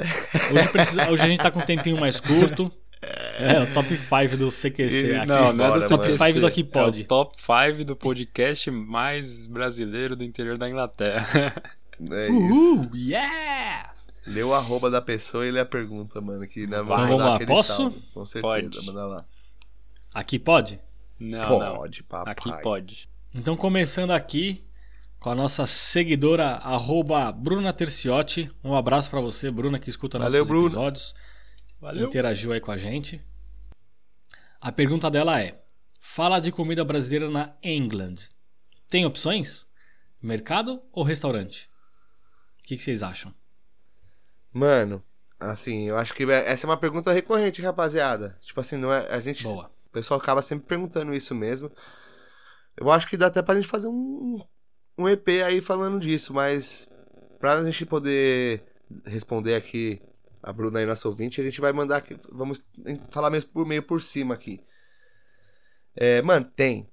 Hoje, precisa, hoje a gente tá com um tempinho mais curto. É, o top 5 do CQC. Não, não é do top 5 do Aqui Pode. É o top 5 do podcast mais brasileiro do interior da Inglaterra. É Uhul, isso. yeah! Lê o arroba da pessoa e lê a pergunta, mano. Que na então vamos lá, posso? Salve. Com certeza, pode. manda lá. Aqui pode? Não, pode, não. papai. Aqui pode. Então, começando aqui com a nossa seguidora, arroba Bruna Terciotti. Um abraço para você, Bruna, que escuta Valeu, nossos Bruno. episódios. Valeu. Interagiu aí com a gente. A pergunta dela é: Fala de comida brasileira na England. Tem opções? Mercado ou restaurante? O que, que vocês acham? Mano, assim, eu acho que essa é uma pergunta recorrente, rapaziada. Tipo assim, não é, a gente Boa. O pessoal acaba sempre perguntando isso mesmo. Eu acho que dá até pra gente fazer um, um EP aí falando disso, mas pra gente poder responder aqui a Bruna aí, nossa ouvinte, a gente vai mandar aqui, vamos falar mesmo por meio por cima aqui. É, mano, tem.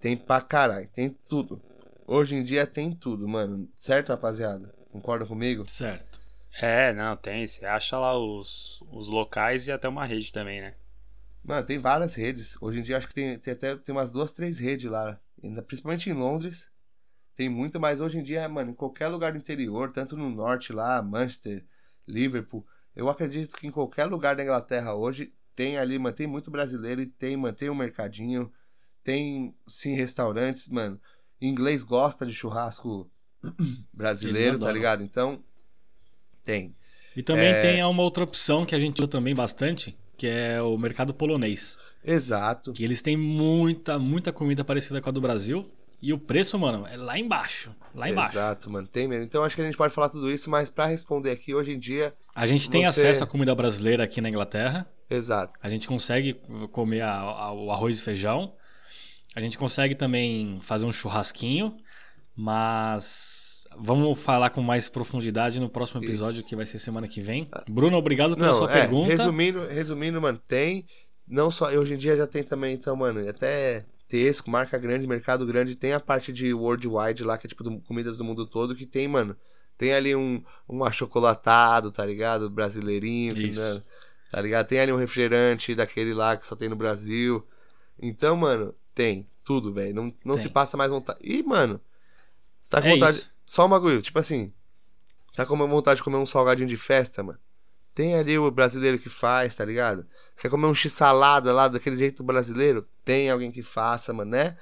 Tem pra caralho, tem tudo. Hoje em dia tem tudo, mano. Certo, rapaziada? Concordam comigo? Certo. É, não, tem. Você acha lá os, os locais e até uma rede também, né? Mano, tem várias redes. Hoje em dia acho que tem, tem até tem umas duas, três redes lá. Principalmente em Londres. Tem muito, mas hoje em dia, mano, em qualquer lugar do interior, tanto no norte lá, Manchester, Liverpool, eu acredito que em qualquer lugar da Inglaterra hoje tem ali, mano, tem muito brasileiro e tem, mano, tem um mercadinho, tem sim restaurantes, mano. inglês gosta de churrasco brasileiro, tá ligado? Então, tem. E também é... tem uma outra opção que a gente usa também bastante, que é o mercado polonês. Exato. Que eles têm muita, muita comida parecida com a do Brasil. E o preço, mano, é lá embaixo. Lá embaixo. Exato, mano. Tem mesmo. Então acho que a gente pode falar tudo isso, mas para responder aqui, hoje em dia. A gente tem Você- acesso à comida brasileira aqui na Inglaterra. Exato. A gente consegue comer a- a- o arroz e feijão. A gente consegue também fazer um churrasquinho. Mas vamos falar com mais profundidade no próximo episódio, que vai ser semana que vem. Bruno, obrigado pela Não, sua é, pergunta. resumindo, resumindo, mano, tem. Não só. Hoje em dia já tem também, então, mano, até Tesco, marca grande, mercado grande, tem a parte de worldwide lá, que é tipo do- comidas do mundo todo, que tem, mano. Tem ali um, um achocolatado, tá ligado? Brasileirinho, Isso. né, tá ligado? Tem ali um refrigerante daquele lá que só tem no Brasil. Então, mano, tem tudo, velho. Não, não Tem. se passa mais vontade. E, mano, você tá com É vontade. isso. Só um bagulho, tipo assim. Tá com vontade de comer um salgadinho de festa, mano? Tem ali o brasileiro que faz, tá ligado? Quer comer um x-salada lá daquele jeito brasileiro? Tem alguém que faça, mano, né?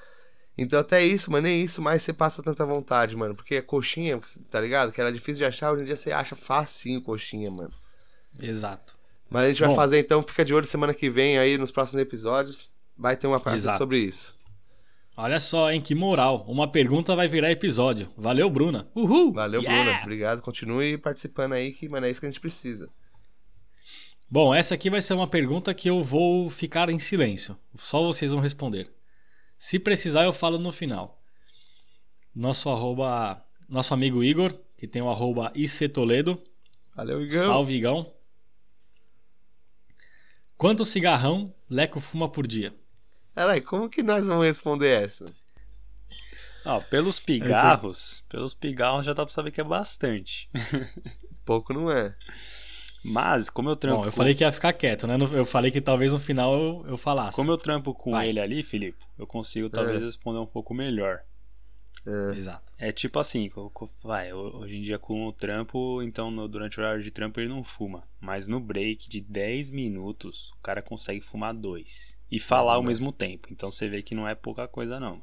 Então até isso, mano, nem isso mais você passa tanta vontade, mano. Porque é coxinha, tá ligado? Que era difícil de achar, hoje em dia você acha facinho coxinha, mano. Exato. Mas a gente vai Bom. fazer então, fica de olho semana que vem aí nos próximos episódios. Vai ter uma parte Exato. sobre isso. Olha só, hein? Que moral. Uma pergunta vai virar episódio. Valeu, Bruna. Uhul! Valeu, Yeah! Bruna. Obrigado. Continue participando aí, que, mano, é isso que a gente precisa. Bom, essa aqui vai ser uma pergunta que eu vou ficar em silêncio. Só vocês vão responder. Se precisar, eu falo no final. Nosso arroba, nosso amigo Igor, que tem o arroba ICToledo. Valeu, Igão. Salve, Igão. Quanto cigarrão Leco fuma por dia? Caralho, como que nós vamos responder essa? Ó, pelos pigarros, pelos pigarros já dá pra saber que é bastante. Pouco não é. Mas, como eu trampo. Bom, eu falei que ia ficar quieto, né? Eu falei que talvez no final eu, eu falasse. Como eu trampo com Vai. ele ali, Felipe, eu consigo talvez É. responder um pouco melhor. É. Exato. É tipo assim, vai, ho- hoje em dia com o trampo, então no- durante o horário de trampo ele não fuma. Mas no break de 10 minutos, o cara consegue fumar dois. E falar ao né? mesmo tempo. Então você vê que não é pouca coisa não.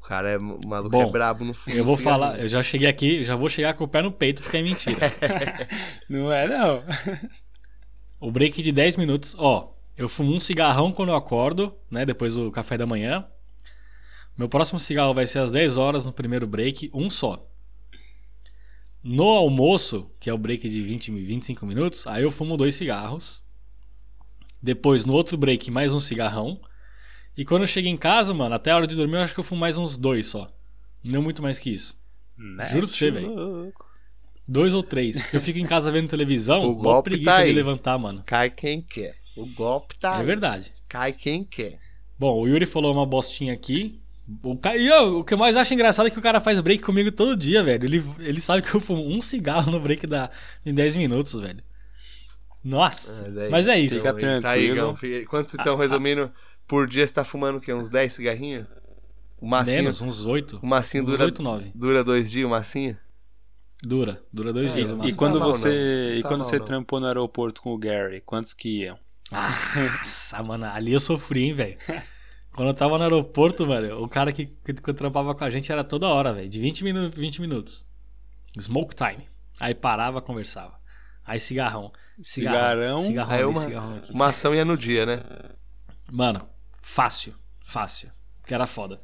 O cara é o maluco Bom, é brabo no fundo. Eu vou falar, eu já cheguei aqui, já vou chegar com o pé no peito porque é mentira. Não é não. O break de 10 minutos, ó. Eu fumo um cigarrão quando eu acordo, né? Depois do café da manhã. Meu próximo cigarro vai ser às 10 horas no primeiro break, um só. No almoço, que é o break de 20, 25 minutos, aí eu fumo dois cigarros. Depois, no outro break, mais um cigarrão. E quando eu chego em casa, mano, até a hora de dormir, eu acho que eu fumo mais uns dois só. Não muito mais que isso. Juro pra você, velho. Dois ou três. Eu fico em casa vendo televisão, O golpe preguiça tá de aí. levantar, mano. Cai quem quer. O golpe tá É aí. verdade. Cai quem quer. Bom, o Yuri falou uma bostinha aqui. O, ca... e eu, o que eu mais acho engraçado é que o cara faz break comigo todo dia, velho. Ele, ele sabe que eu fumo um cigarro no break da, em 10 minutos, velho. Nossa. Mas é isso. Fica Então, Tá aí, tranquilo. Quanto, então, resumindo, por dia você tá fumando o quê? Uns 10 cigarrinhos? O massinho, Menos, uns 8. o massinho Uns dura, 8, 9. dura dois dias, o massinho? Dura. Dura dois É, dias. o E quando tá mal, você, não. e Tá quando mal, você não. trampou no aeroporto com o Gary, quantos que iam? Nossa, mano, ali eu sofri, hein, velho. Quando eu tava no aeroporto, velho, o cara que, que, que trampava com a gente era toda hora, velho. De 20, minu 20 minutos. Smoke time. Aí parava, conversava. Aí cigarrão. Cigarrão. Cigarrão, Aí uma- cigarrão aqui. Uma ação ia no dia, né? Mano, fácil. Fácil. Que era foda.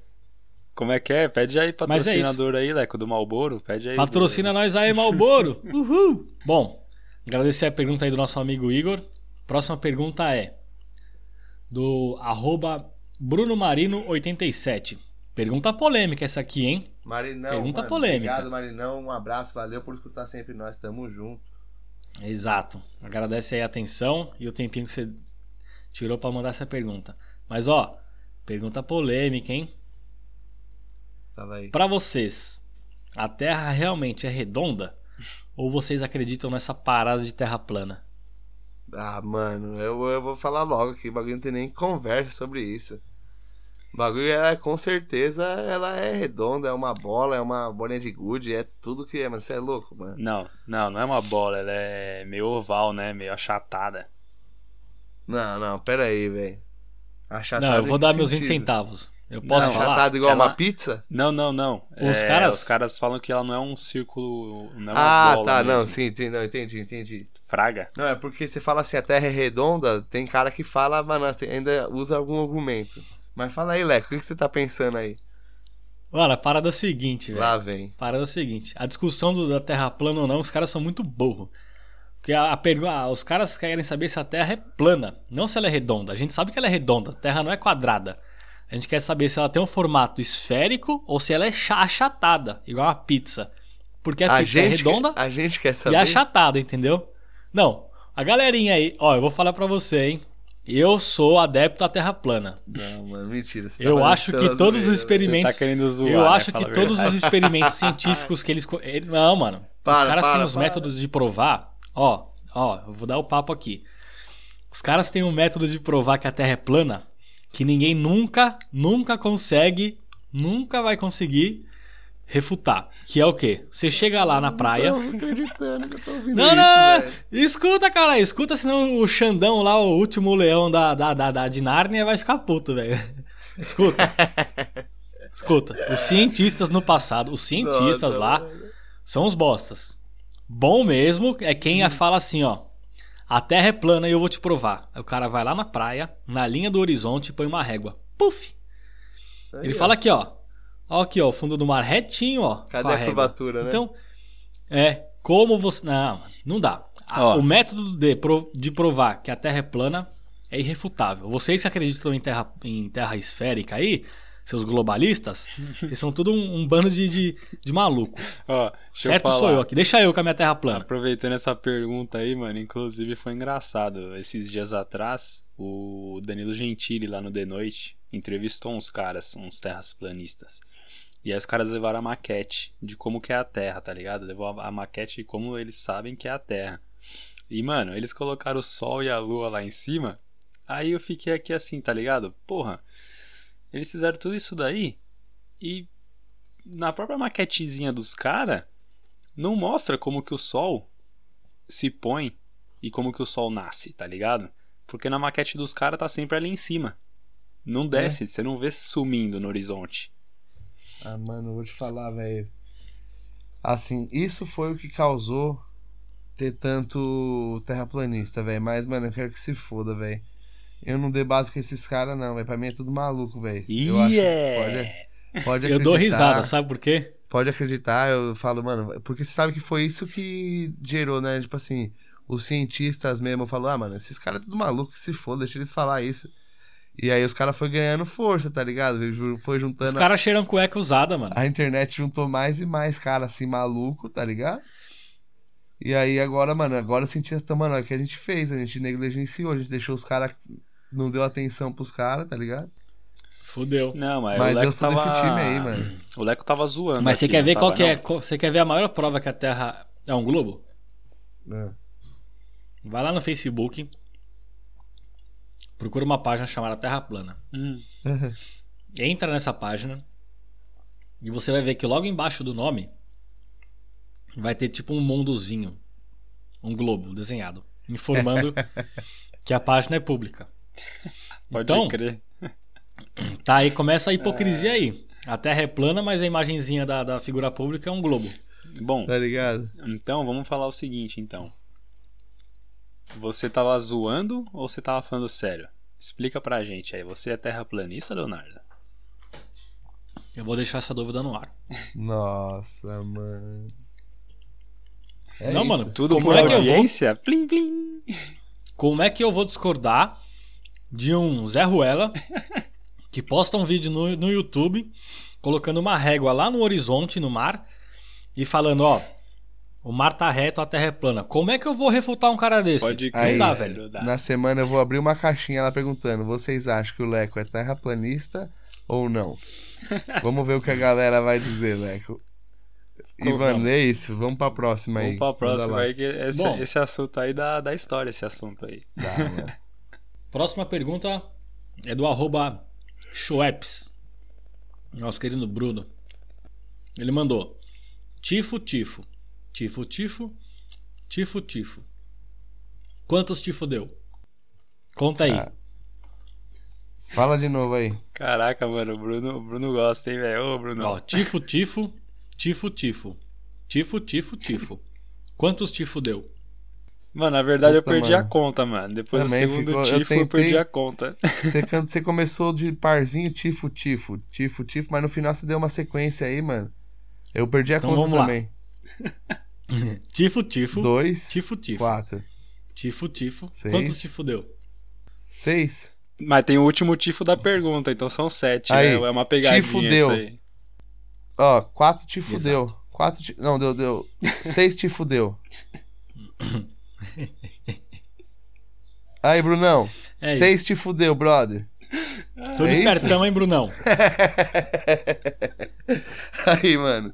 Como é que é? Pede aí é patrocinador aí, Leco, do Malboro. Pede aí. Patrocina nós aí, Malboro. Uhul. Bom, agradecer a pergunta aí do nosso amigo Igor. Próxima pergunta é do arroba BrunoMarino87. Pergunta polêmica essa aqui, hein? Marinão, Pergunta mano, polêmica. Obrigado, Marinão. Um abraço, valeu por escutar sempre nós. Tamo junto. Exato. Agradece aí a atenção e o tempinho que você tirou pra mandar essa pergunta. Mas ó, pergunta polêmica, hein? Fala aí. Pra vocês, a Terra realmente é redonda? Ou vocês acreditam nessa parada de terra plana? Ah, mano, eu, eu vou falar logo aqui. O bagulho não tem nem conversa sobre isso. O bagulho é, com certeza, ela é redonda, é uma bola, é uma bolinha de gude, é tudo que é, mas você é louco, mano. Não, não, não é uma bola, ela é meio oval, né? Meio achatada. Não, não, pera aí, velho. Achatado Não, eu vou dar meus 20 sentido? centavos. Eu posso Não, falar? Achatado igual Ela- uma pizza? Não, não, não. Os É, caras- Os caras falam que ela não é um círculo. Não é uma Ah, bola tá, não, mesmo. sim, entendi, não, entendi, entendi. Fraga? Não, é porque você fala assim, a Terra é redonda, tem cara que fala, mano, ainda usa algum argumento. Mas fala aí, Leco, o que, você tá pensando aí? Mano, a parada é a seguinte, velho. Lá vem. Parada é a seguinte. A discussão do, da Terra plana ou não, os caras são muito burros. Porque a, a pergunta, os caras querem saber se a Terra é plana, não se ela é redonda. A gente sabe que ela é redonda, a Terra não é quadrada. A gente quer saber se ela tem um formato esférico ou se ela é achatada, igual a pizza. Porque a, A pizza é redonda quer, a gente quer e saber. é achatada, entendeu? Não, a galerinha aí, ó, eu vou falar pra você, hein. Eu sou adepto à Terra plana. Não, mano, mentira. você tá Eu fazendo acho que todos os zoeira, Você experimentos. tá querendo zoar, Eu né? acho Fala que todos os experimentos científicos que eles. Não, mano. os Para, caras têm para, os para. métodos de provar. Ó, ó, eu vou dar o papo aqui. Os caras têm um método de provar que a Terra é plana que ninguém nunca, nunca consegue, nunca vai conseguir refutar. Que é o quê? Você chega lá na praia. Não tô acreditando que eu tô ouvindo Não, isso, não, velho. escuta, cara, escuta, senão o Xandão lá, o último leão da, da, da, da de Nárnia, vai ficar puto, velho. Escuta. Escuta, os cientistas no passado, os cientistas Nossa, lá, são os bostas. Bom mesmo é quem fala assim, ó. A terra é plana e eu vou te provar. Aí o cara vai lá na praia, na linha do horizonte, e põe uma régua. Puf! Ele Aí, ó. fala aqui, ó. Ó aqui, ó, o fundo do mar retinho, ó. Cadê a a curvatura, né? Então, é, como você. Não, não dá. A-. O método de, de provar que a Terra é plana é irrefutável. Vocês que acreditam em terra, em terra esférica aí, seus globalistas, eles são tudo um, um bando de, de, de maluco. Ó, certo eu sou eu aqui. Deixa eu com a minha Terra plana. Aproveitando essa pergunta aí, mano, inclusive foi engraçado. Esses dias atrás, o Danilo Gentili lá no The Noite entrevistou uns caras, uns terrasplanistas. E aí os caras levaram a maquete de como que é a Terra, tá ligado? Levou a a maquete de como eles sabem que é a Terra. E, mano, eles colocaram o Sol e a Lua lá em cima. Aí eu fiquei aqui assim, tá ligado? Porra, eles fizeram tudo isso daí e na própria maquetezinha dos caras não mostra como que o Sol se põe e como que o Sol nasce, tá ligado? Porque na maquete dos caras tá sempre ali em cima. Não desce, você não vê sumindo no horizonte. Ah, mano, vou te falar, velho. Assim, isso foi o que causou ter tanto terraplanista, velho. Mas, mano, eu quero que se foda, velho. Eu não debato com esses caras, não, velho. Pra mim é tudo maluco, velho. Eu acho. Yeah! Pode, pode Eu dou risada, sabe por quê? Pode acreditar, eu falo, mano, porque você sabe que foi isso que gerou, né? Tipo assim, os cientistas mesmo falaram, ah, mano, esses caras é tudo maluco, que se foda, deixa eles falar isso. E aí os caras foi ganhando força, tá ligado? Foi Os juntando. caras cheiram cueca usada, mano. A internet juntou mais e mais cara assim, maluco, tá ligado? E aí agora, mano, agora os cientistas estão, mano, é o que a gente fez, a gente negligenciou, a gente deixou os caras, não deu atenção pros caras, tá ligado? Fudeu. Não, mas, Mas o Leco eu sou tava... desse time aí, mano. O Leco tava zoando. Mas você aqui, quer não ver tava, qual que é? não? Você quer ver a maior prova que a Terra é um globo? É. Vai lá no Facebook. Procura uma página chamada Terra Plana. Hum. Entra nessa página e você vai ver que logo embaixo do nome vai ter tipo um mundozinho, um globo desenhado, informando que a página é pública. Pode Então, crer. Tá aí, começa a hipocrisia aí. A Terra é plana, mas a imagenzinha da, da figura pública é um globo. Bom, Tá ligado? então vamos falar o seguinte, então. Você tava zoando ou você tava falando sério? Explica pra gente aí. Você é terraplanista, Leonardo? Eu vou deixar essa dúvida no ar. Nossa, mano. É Não, isso. mano, Tudo Como por é que eu vou? audiência? Plim, plim. Como é que eu vou discordar de um Zé Ruela que posta um vídeo no, no YouTube colocando uma régua lá no horizonte, no mar, e falando, ó, o mar tá reto, a terra é plana. Como é que eu vou refutar um cara desse? Pode Não Aí, dá, não velho. dá. Na semana eu vou abrir uma caixinha lá perguntando: vocês acham que o Leco é terraplanista ou não? Vamos ver o que a galera vai dizer, Leco. E, mano, não? é isso. Vamos pra próxima aí. Vamos pra próxima aí, que esse, Bom. esse assunto aí dá, dá história, esse assunto aí. Dá, mano. Próxima pergunta é do arroba Schweppes. Nosso querido Bruno. Ele mandou: Tifo, tifo. Tifo, tifo. Tifo, tifo. Quantos tifo deu? Conta aí. Ah. Fala de novo aí. Caraca, mano, o Bruno, o Bruno gosta, hein, velho? Ô, Bruno. Ó, tifo, tifo. Tifo, tifo. Tifo, tifo, tifo. Quantos tifo deu? Mano, na verdade Puta, eu perdi mano. a conta, mano. Depois Também do segundo ficou... tifo eu, tentei... eu, perdi a conta. Você, você começou de parzinho, tifo, tifo, tifo, tifo, mas no final você deu uma sequência aí, mano. Eu perdi a então, conta também. tifo, tifo. Dois. Tifo, tifo. Quatro. Tifo, tifo. Seis. Quantos tifo deu? Seis. Mas tem o último tifo da pergunta, então são sete, aí, né? É uma pegadinha tifo deu. aí. Ó, quatro te fudeu. Quatro te... Não, deu, deu. Seis te fudeu. Aí, Brunão. É seis te fudeu, brother. Tudo é espertão, hein, Brunão? Aí, mano.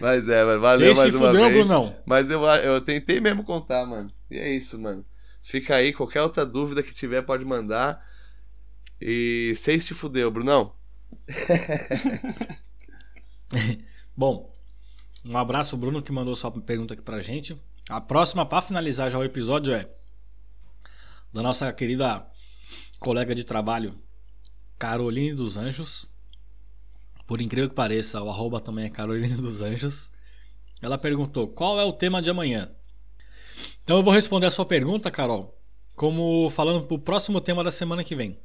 Mas é, mano. Valeu seis mais te uma fudeu, vez. Brunão. Mas eu, eu tentei mesmo contar, mano. E é isso, mano. Fica aí, qualquer outra dúvida que tiver pode mandar. E seis te fudeu, Brunão. Bom, um abraço, Bruno, que mandou sua pergunta aqui pra gente. A próxima, para finalizar já o episódio, é da nossa querida colega de trabalho, Caroline dos Anjos. Por incrível que pareça, o arroba também é Caroline dos Anjos. Ela perguntou: qual é o tema de amanhã? Então eu vou responder a sua pergunta, Carol, como falando pro próximo tema da semana que vem.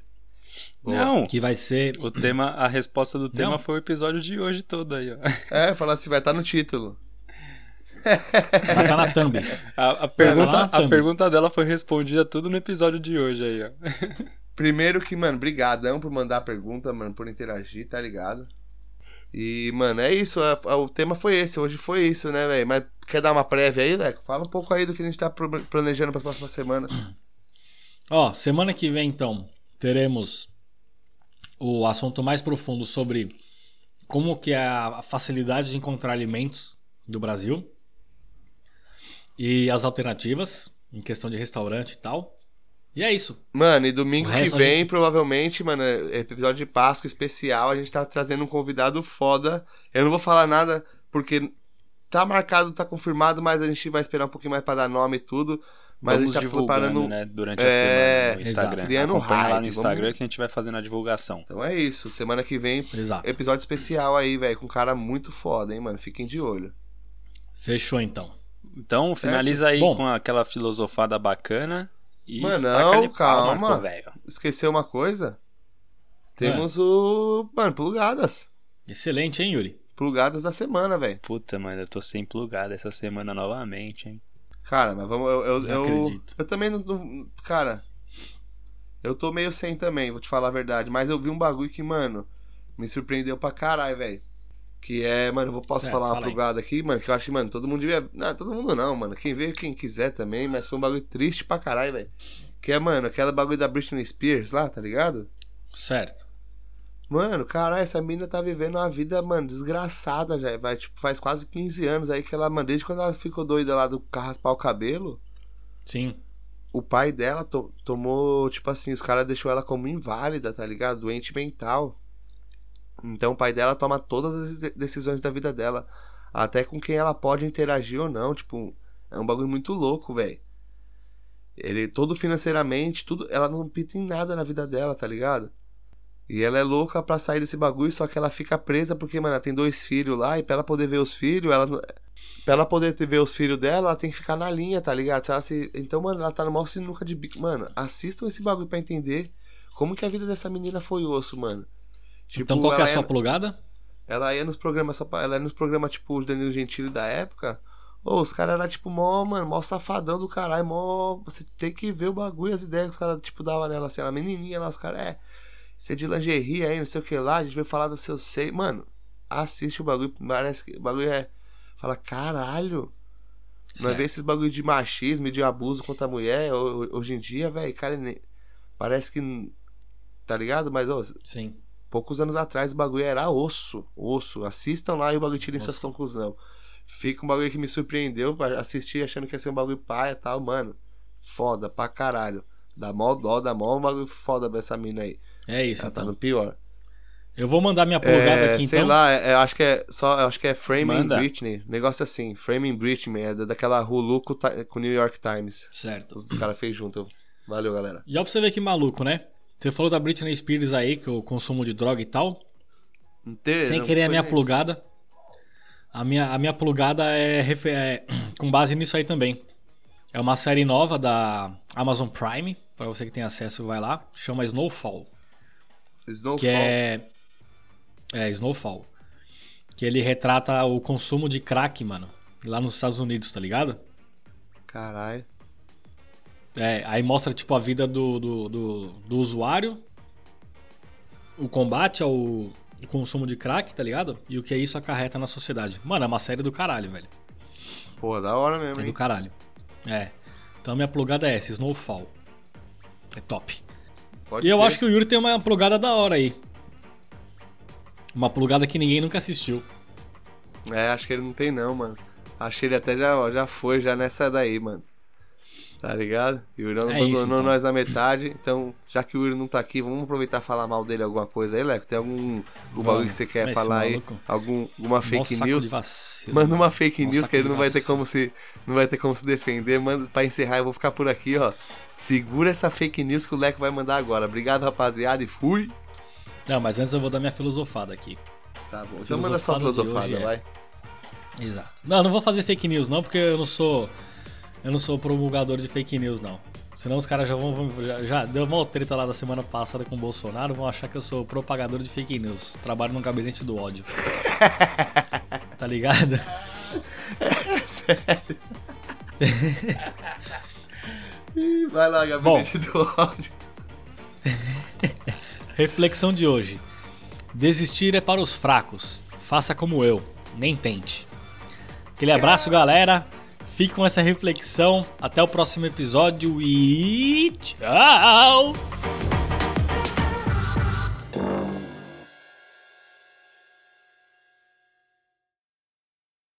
Não. Que vai ser. O tema, a resposta do tema Não. foi o episódio de hoje todo aí, ó. É, falar assim, vai estar tá no título. Vai estar tá na thumb. A, a pergunta, tá a pergunta dela foi respondida tudo no episódio de hoje aí, ó. Primeiro que, mano, brigadão por mandar a pergunta, mano, por interagir, tá ligado? E, mano, é isso. A, a, o tema foi esse. Hoje foi isso, né, velho? Mas quer dar uma prévia aí, Leco? Fala um pouco aí do que a gente tá planejando para as próximas semanas. Ó, semana que vem, então, teremos o assunto mais profundo sobre como que é a facilidade de encontrar alimentos do Brasil e as alternativas em questão de restaurante e tal. E é isso. Mano, e domingo que vem, gente... provavelmente, mano, é episódio de Páscoa especial, a gente tá trazendo um convidado foda. Eu não vou falar nada porque tá marcado, tá confirmado, mas a gente vai esperar um pouquinho mais para dar nome e tudo. Mas Vamos a gente tá preparando né, durante a é, semana no Instagram. Criando hype, lá no Instagram vamos... que a gente vai fazendo a divulgação. Então é isso. Semana que vem, Exato. episódio especial aí, velho, com um cara muito foda, hein, mano. Fiquem de olho. Fechou então. Então, finaliza aí Bom. com aquela filosofada bacana. E mano, não, calma. Esqueceu uma coisa? Temos é. o. Mano, plugadas. Excelente, hein, Yuri? Plugadas da semana, velho. Puta, mano, eu tô sem plugada essa semana novamente, hein? Cara, mas vamos. Eu, eu, eu, eu, eu também não, não, Cara, eu tô meio sem também, vou te falar a verdade. Mas eu vi um bagulho que, mano, me surpreendeu pra caralho, velho. Que é, mano, eu posso falar uma plugada aqui, mano, que eu acho que, mano, todo mundo devia. Não, todo mundo não, mano. Quem vê, quem quiser também, mas foi um bagulho triste pra caralho, velho. Que é, mano, aquela bagulho da Britney Spears lá, tá ligado? Certo. Mano, caralho, essa mina tá vivendo uma vida, mano, desgraçada já. Vai, tipo, faz quase 15 anos aí que ela, mano, desde quando ela ficou doida lá do raspar o cabelo. Sim. O pai dela to tomou, tipo assim, os caras deixou ela como inválida, tá ligado? Doente mental. Então o pai dela toma todas as decisões da vida dela. Até com quem ela pode interagir ou não. Tipo, é um bagulho muito louco, velho. Ele, todo financeiramente, tudo. Ela não pita em nada na vida dela, tá ligado? E ela é louca pra sair desse bagulho, só que ela fica presa porque, mano, ela tem dois filhos lá e pra ela poder ver os filhos, ela. Pra ela poder ver os filhos dela, ela tem que ficar na linha, tá ligado? Se se... Então, mano, ela tá no maior sinuca de bico. Mano, assistam esse bagulho pra entender como que a vida dessa menina foi osso, mano. Tipo, então qual que é a sua ia... plugada? Ela ia nos programas, só pra... ela ia nos programas, tipo, o Danilo Gentili da época. Ô, os caras eram, tipo, mó, mano, mó safadão do caralho, mó. Você tem que ver o bagulho, as ideias que os caras, tipo, davam nela, assim, ela menininha lá, os caras, é. Você é de lingerie aí, não sei o que lá, a gente vai falar do seu seio. Mano, assiste o bagulho, parece que o bagulho é. Fala, caralho. Não ver esses bagulho de machismo e de abuso contra a mulher hoje em dia, velho, cara, parece que. Tá ligado? Mas, ó. Sim. Poucos anos atrás o bagulho era osso. Osso. Assistam lá e o bagulho tirem suas conclusões. Fica um bagulho que me surpreendeu. Assistir achando que ia ser um bagulho paia e tal, mano. Foda pra caralho. Dá mó dó, dá mó um bagulho foda pra essa mina aí. É isso, Ela então. tá no pior. Eu vou mandar minha plugada é, aqui sei então. Sei lá, é, acho que é só, acho que é Framing Manda. Britney, negócio assim, Framing Britney, é daquela Hulu com o New York Times. Certo. Os, os caras fez junto. Valeu, galera. E ó pra você ver que maluco, né? Você falou da Britney Spears aí, que o consumo de droga e tal. Inteiro, Sem querer a minha isso. plugada. A minha, a minha plugada é, é, com base nisso aí também. É uma série nova da Amazon Prime. Para você que tem acesso, vai lá. Chama Snowfall. Snowfall. Que é. É, Snowfall. Que ele retrata o consumo de crack, mano. Lá nos Estados Unidos, tá ligado? Caralho. É, aí mostra, tipo, a vida do, do, do, do usuário. O combate ao consumo de crack, tá ligado? E o que isso acarreta na sociedade. Mano, é uma série do caralho, velho. Pô, da hora mesmo, É hein? do caralho. É. Então a minha plugada é essa, Snowfall. É top. Pode E eu crer. acho que o Yuri tem uma plugada da hora aí. Uma plugada que ninguém nunca assistiu. É, acho que ele não tem não, mano. Acho que ele até já, já foi já nessa daí, mano. Tá ligado? O Yuri não É abandonou isso, então. nós na metade. Então, já que o Yuri não tá aqui, vamos aproveitar e falar mal dele alguma coisa aí, Leco? Tem algum algum bagulho que você quer Esse falar aí? Algum, alguma fake saco news? vacilo. Manda uma fake Mó news que ele não vai ter como se não vai ter como se defender. Manda para encerrar, eu vou ficar por aqui, ó. Segura essa fake news que o Leco vai mandar agora. Obrigado, rapaziada, e fui. Não, mas antes eu vou dar minha filosofada aqui. Tá bom. Então manda sua Filosofada é- vai. Exato. Não, não vou fazer fake news não, porque eu não sou eu não sou promulgador de fake news não. Senão os caras já vão vão- já, já deu uma treta lá da semana passada com o Bolsonaro, vão achar que eu sou propagador de fake news. Trabalho no gabinete do ódio. tá ligado? Ih, Vai lá, gabinete do ódio. Reflexão de hoje. Desistir é para os fracos. Faça como eu, nem tente. Aquele abraço, galera. Fique com essa reflexão. Até o próximo episódio e tchau!